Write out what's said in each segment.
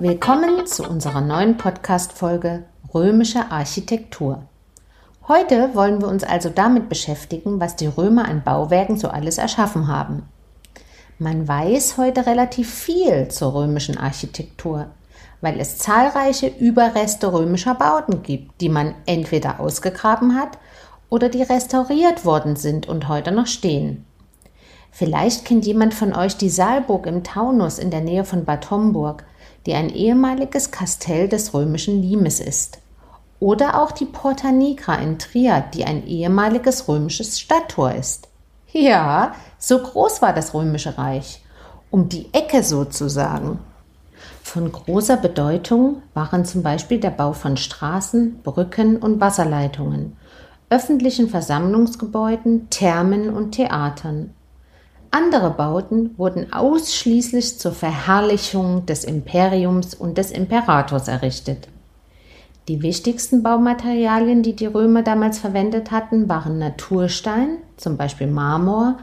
Willkommen zu unserer neuen Podcast-Folge Römische Architektur. Heute wollen wir uns also damit beschäftigen, was die Römer an Bauwerken so alles erschaffen haben. Man weiß heute relativ viel zur römischen Architektur, weil es zahlreiche Überreste römischer Bauten gibt, die man entweder ausgegraben hat oder die restauriert worden sind und heute noch stehen. Vielleicht kennt jemand von euch die Saalburg im Taunus in der Nähe von Bad Homburg, die ein ehemaliges Kastell des römischen Limes ist. Oder auch die Porta Nigra in Trier, die ein ehemaliges römisches Stadttor ist. Ja, so groß war das römische Reich. Um die Ecke sozusagen. Von großer Bedeutung waren zum Beispiel der Bau von Straßen, Brücken und Wasserleitungen, öffentlichen Versammlungsgebäuden, Thermen und Theatern. Andere Bauten wurden ausschließlich zur Verherrlichung des Imperiums und des Imperators errichtet. Die wichtigsten Baumaterialien, die die Römer damals verwendet hatten, waren Naturstein, zum Beispiel Marmor,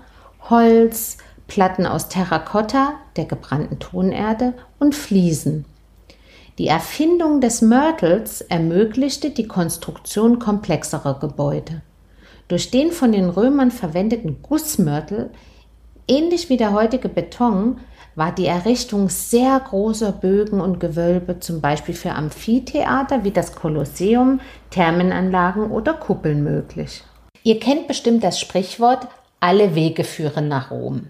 Holz, Platten aus Terrakotta, der gebrannten Tonerde und Fliesen. Die Erfindung des Mörtels ermöglichte die Konstruktion komplexerer Gebäude. Durch den von den Römern verwendeten Gussmörtel Ähnlich wie der heutige Beton war die Errichtung sehr großer Bögen und Gewölbe, zum Beispiel für Amphitheater wie das Kolosseum, Thermenanlagen oder Kuppeln möglich. Ihr kennt bestimmt das Sprichwort, alle Wege führen nach Rom.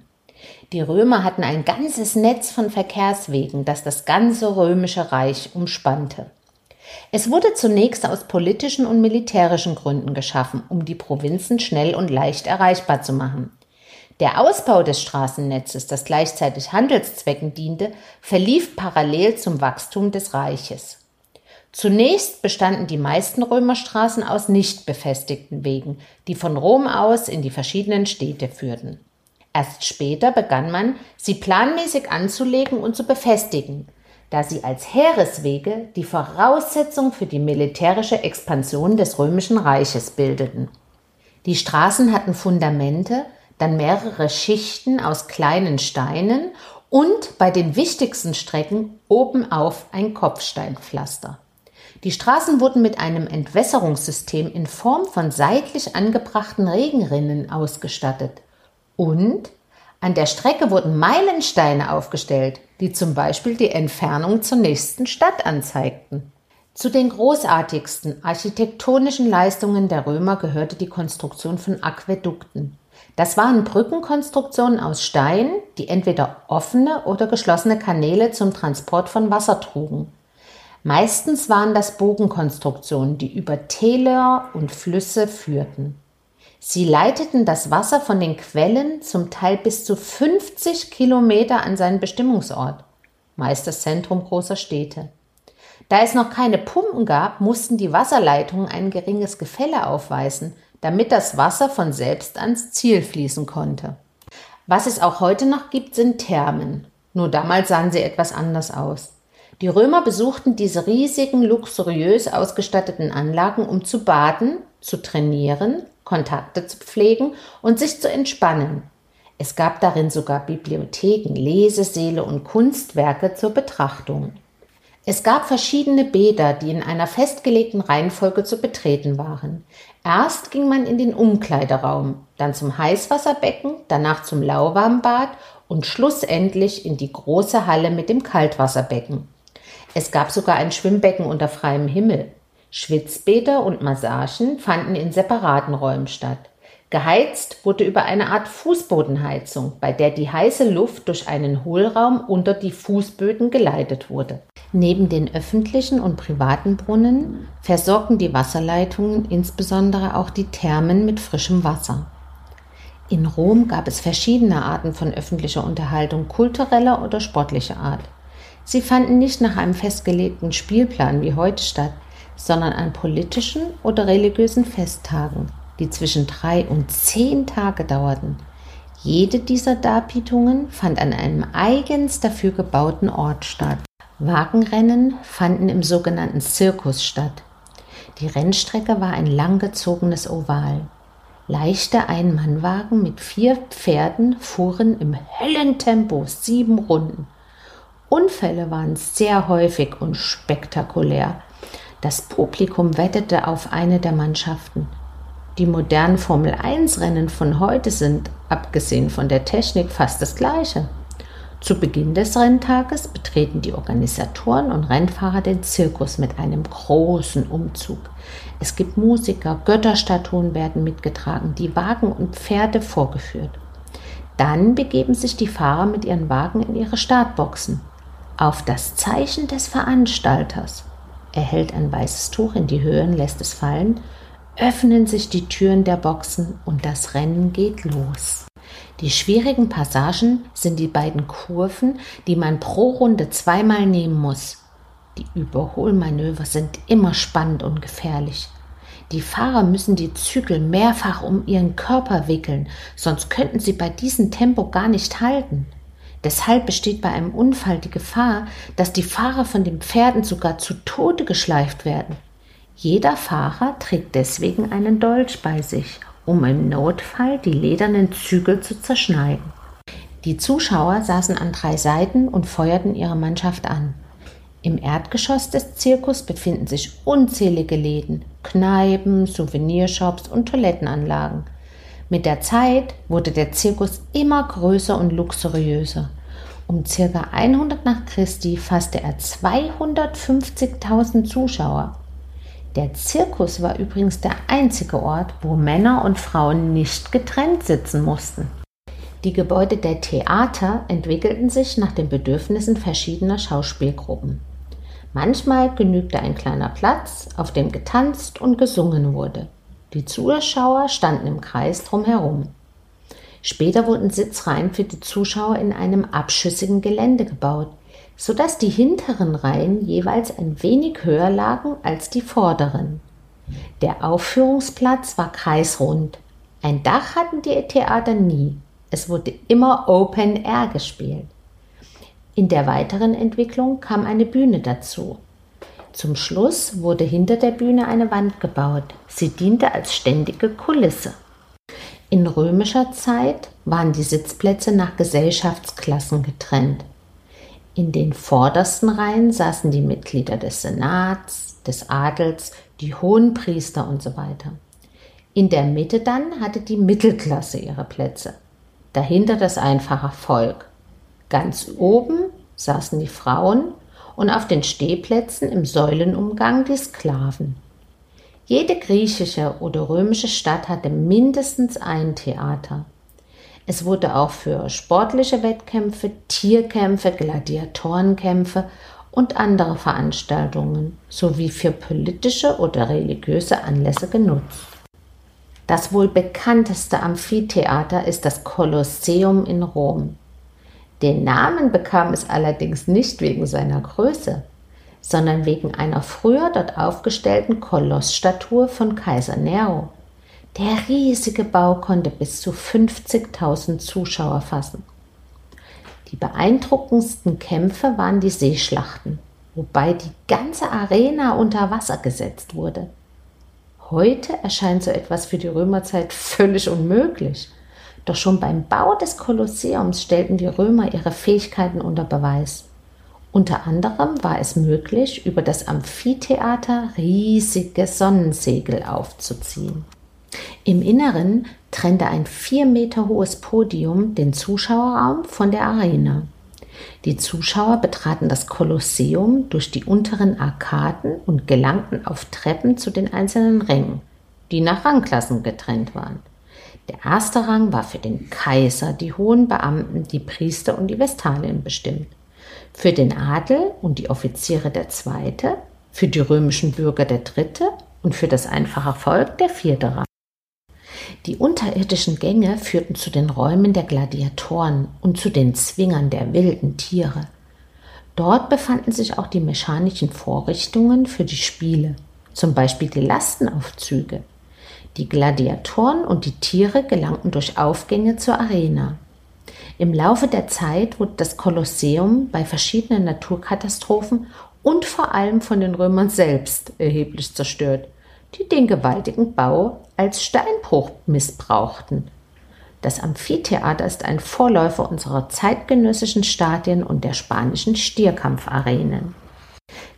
Die Römer hatten ein ganzes Netz von Verkehrswegen, das das ganze römische Reich umspannte. Es wurde zunächst aus politischen und militärischen Gründen geschaffen, um die Provinzen schnell und leicht erreichbar zu machen. Der Ausbau des Straßennetzes, das gleichzeitig Handelszwecken diente, verlief parallel zum Wachstum des Reiches. Zunächst bestanden die meisten Römerstraßen aus nicht befestigten Wegen, die von Rom aus in die verschiedenen Städte führten. Erst später begann man, sie planmäßig anzulegen und zu befestigen, da sie als Heereswege die Voraussetzung für die militärische Expansion des römischen Reiches bildeten. Die Straßen hatten Fundamente, dann mehrere Schichten aus kleinen Steinen und bei den wichtigsten Strecken obenauf ein Kopfsteinpflaster. Die Straßen wurden mit einem Entwässerungssystem in Form von seitlich angebrachten Regenrinnen ausgestattet. Und an der Strecke wurden Meilensteine aufgestellt, die zum Beispiel die Entfernung zur nächsten Stadt anzeigten. Zu den großartigsten architektonischen Leistungen der Römer gehörte die Konstruktion von Aquädukten. Das waren Brückenkonstruktionen aus Stein, die entweder offene oder geschlossene Kanäle zum Transport von Wasser trugen. Meistens waren das Bogenkonstruktionen, die über Täler und Flüsse führten. Sie leiteten das Wasser von den Quellen zum Teil bis zu 50 Kilometer an seinen Bestimmungsort, meist das Zentrum großer Städte. Da es noch keine Pumpen gab, mussten die Wasserleitungen ein geringes Gefälle aufweisen, damit das Wasser von selbst ans Ziel fließen konnte. Was es auch heute noch gibt, sind Thermen. Nur damals sahen sie etwas anders aus. Die Römer besuchten diese riesigen, luxuriös ausgestatteten Anlagen, um zu baden, zu trainieren, Kontakte zu pflegen und sich zu entspannen. Es gab darin sogar Bibliotheken, Lesesäle und Kunstwerke zur Betrachtung. Es gab verschiedene Bäder, die in einer festgelegten Reihenfolge zu betreten waren. Erst ging man in den Umkleideraum, dann zum Heißwasserbecken, danach zum Lauwarmbad und schlussendlich in die große Halle mit dem Kaltwasserbecken. Es gab sogar ein Schwimmbecken unter freiem Himmel. Schwitzbäder und Massagen fanden in separaten Räumen statt. Geheizt wurde über eine Art Fußbodenheizung, bei der die heiße Luft durch einen Hohlraum unter die Fußböden geleitet wurde. Neben den öffentlichen und privaten Brunnen versorgten die Wasserleitungen insbesondere auch die Thermen mit frischem Wasser. In Rom gab es verschiedene Arten von öffentlicher Unterhaltung kultureller oder sportlicher Art. Sie fanden nicht nach einem festgelegten Spielplan wie heute statt, sondern an politischen oder religiösen Festtagen, die zwischen drei und zehn Tage dauerten. Jede dieser Darbietungen fand an einem eigens dafür gebauten Ort statt. Wagenrennen fanden im sogenannten Zirkus statt. Die Rennstrecke war ein langgezogenes Oval. Leichte Einmannwagen mit vier Pferden fuhren im hellen Tempo sieben Runden. Unfälle waren sehr häufig und spektakulär. Das Publikum wettete auf eine der Mannschaften. Die modernen Formel-1-Rennen von heute sind, abgesehen von der Technik, fast das gleiche. Zu Beginn des Renntages betreten die Organisatoren und Rennfahrer den Zirkus mit einem großen Umzug. Es gibt Musiker, Götterstatuen werden mitgetragen, die Wagen und Pferde vorgeführt. Dann begeben sich die Fahrer mit ihren Wagen in ihre Startboxen. Auf das Zeichen des Veranstalters, er hält ein weißes Tuch in die Höhe und lässt es fallen, öffnen sich die Türen der Boxen und das Rennen geht los. Die schwierigen Passagen sind die beiden Kurven, die man pro Runde zweimal nehmen muss. Die Überholmanöver sind immer spannend und gefährlich. Die Fahrer müssen die Zügel mehrfach um ihren Körper wickeln, sonst könnten sie bei diesem Tempo gar nicht halten. Deshalb besteht bei einem Unfall die Gefahr, dass die Fahrer von den Pferden sogar zu Tode geschleift werden. Jeder Fahrer trägt deswegen einen Dolch bei sich um im Notfall die ledernen Zügel zu zerschneiden. Die Zuschauer saßen an drei Seiten und feuerten ihre Mannschaft an. Im Erdgeschoss des Zirkus befinden sich unzählige Läden, Kneipen, Souvenirshops und Toilettenanlagen. Mit der Zeit wurde der Zirkus immer größer und luxuriöser. Um ca. 100 nach Christi fasste er 250.000 Zuschauer. Der Zirkus war übrigens der einzige Ort, wo Männer und Frauen nicht getrennt sitzen mussten. Die Gebäude der Theater entwickelten sich nach den Bedürfnissen verschiedener Schauspielgruppen. Manchmal genügte ein kleiner Platz, auf dem getanzt und gesungen wurde. Die Zuschauer standen im Kreis drumherum. Später wurden Sitzreihen für die Zuschauer in einem abschüssigen Gelände gebaut, sodass die hinteren Reihen jeweils ein wenig höher lagen als die vorderen. Der Aufführungsplatz war kreisrund. Ein Dach hatten die Theater nie. Es wurde immer Open Air gespielt. In der weiteren Entwicklung kam eine Bühne dazu. Zum Schluss wurde hinter der Bühne eine Wand gebaut. Sie diente als ständige Kulisse. In römischer Zeit waren die Sitzplätze nach Gesellschaftsklassen getrennt. In den vordersten Reihen saßen die Mitglieder des Senats, des Adels, die Hohenpriester und so weiter. In der Mitte dann hatte die Mittelklasse ihre Plätze, dahinter das einfache Volk. Ganz oben saßen die Frauen und auf den Stehplätzen im Säulenumgang die Sklaven. Jede griechische oder römische Stadt hatte mindestens ein Theater. Es wurde auch für sportliche Wettkämpfe, Tierkämpfe, Gladiatorenkämpfe und andere Veranstaltungen sowie für politische oder religiöse Anlässe genutzt. Das wohl bekannteste Amphitheater ist das Kolosseum in Rom. Den Namen bekam es allerdings nicht wegen seiner Größe, sondern wegen einer früher dort aufgestellten Kolossstatue von Kaiser Nero. Der riesige Bau konnte bis zu 50.000 Zuschauer fassen. Die beeindruckendsten Kämpfe waren die Seeschlachten, wobei die ganze Arena unter Wasser gesetzt wurde. Heute erscheint so etwas für die Römerzeit völlig unmöglich. Doch schon beim Bau des Kolosseums stellten die Römer ihre Fähigkeiten unter Beweis. Unter anderem war es möglich, über das Amphitheater riesige Sonnensegel aufzuziehen. Im Inneren trennte ein vier Meter hohes Podium den Zuschauerraum von der Arena. Die Zuschauer betraten das Kolosseum durch die unteren Arkaden und gelangten auf Treppen zu den einzelnen Rängen, die nach Rangklassen getrennt waren. Der erste Rang war für den Kaiser, die hohen Beamten, die Priester und die Vestalien bestimmt. Für den Adel und die Offiziere der zweite, für die römischen Bürger der dritte und für das einfache Volk der vierte Rang. Die unterirdischen Gänge führten zu den Räumen der Gladiatoren und zu den Zwingern der wilden Tiere. Dort befanden sich auch die mechanischen Vorrichtungen für die Spiele, zum Beispiel die Lastenaufzüge. Die Gladiatoren und die Tiere gelangten durch Aufgänge zur Arena. Im Laufe der Zeit wurde das Kolosseum bei verschiedenen Naturkatastrophen und vor allem von den Römern selbst erheblich zerstört die den gewaltigen Bau als Steinbruch missbrauchten. Das Amphitheater ist ein Vorläufer unserer zeitgenössischen Stadien und der spanischen Stierkampfarenen.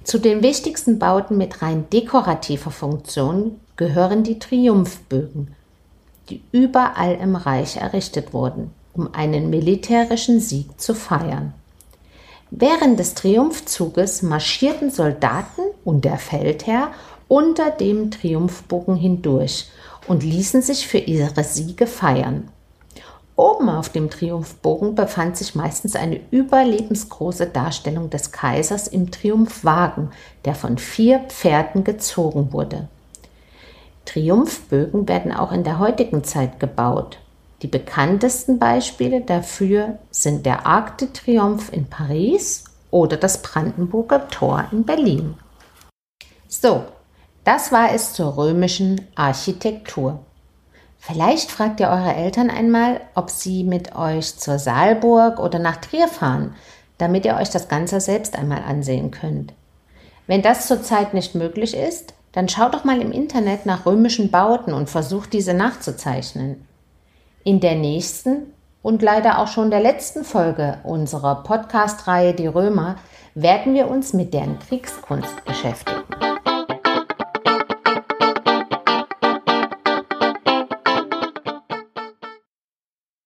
Zu den wichtigsten Bauten mit rein dekorativer Funktion gehören die Triumphbögen, die überall im Reich errichtet wurden, um einen militärischen Sieg zu feiern. Während des Triumphzuges marschierten Soldaten und der Feldherr unter dem Triumphbogen hindurch und ließen sich für ihre Siege feiern. Oben auf dem Triumphbogen befand sich meistens eine überlebensgroße Darstellung des Kaisers im Triumphwagen, der von vier Pferden gezogen wurde. Triumphbögen werden auch in der heutigen Zeit gebaut. Die bekanntesten Beispiele dafür sind der Arc de Triomphe in Paris oder das Brandenburger Tor in Berlin. So, das war es zur römischen Architektur. Vielleicht fragt ihr eure Eltern einmal, ob sie mit euch zur Saalburg oder nach Trier fahren, damit ihr euch das Ganze selbst einmal ansehen könnt. Wenn das zurzeit nicht möglich ist, dann schaut doch mal im Internet nach römischen Bauten und versucht diese nachzuzeichnen. In der nächsten und leider auch schon der letzten Folge unserer Podcast-Reihe Die Römer werden wir uns mit deren Kriegskunst beschäftigen.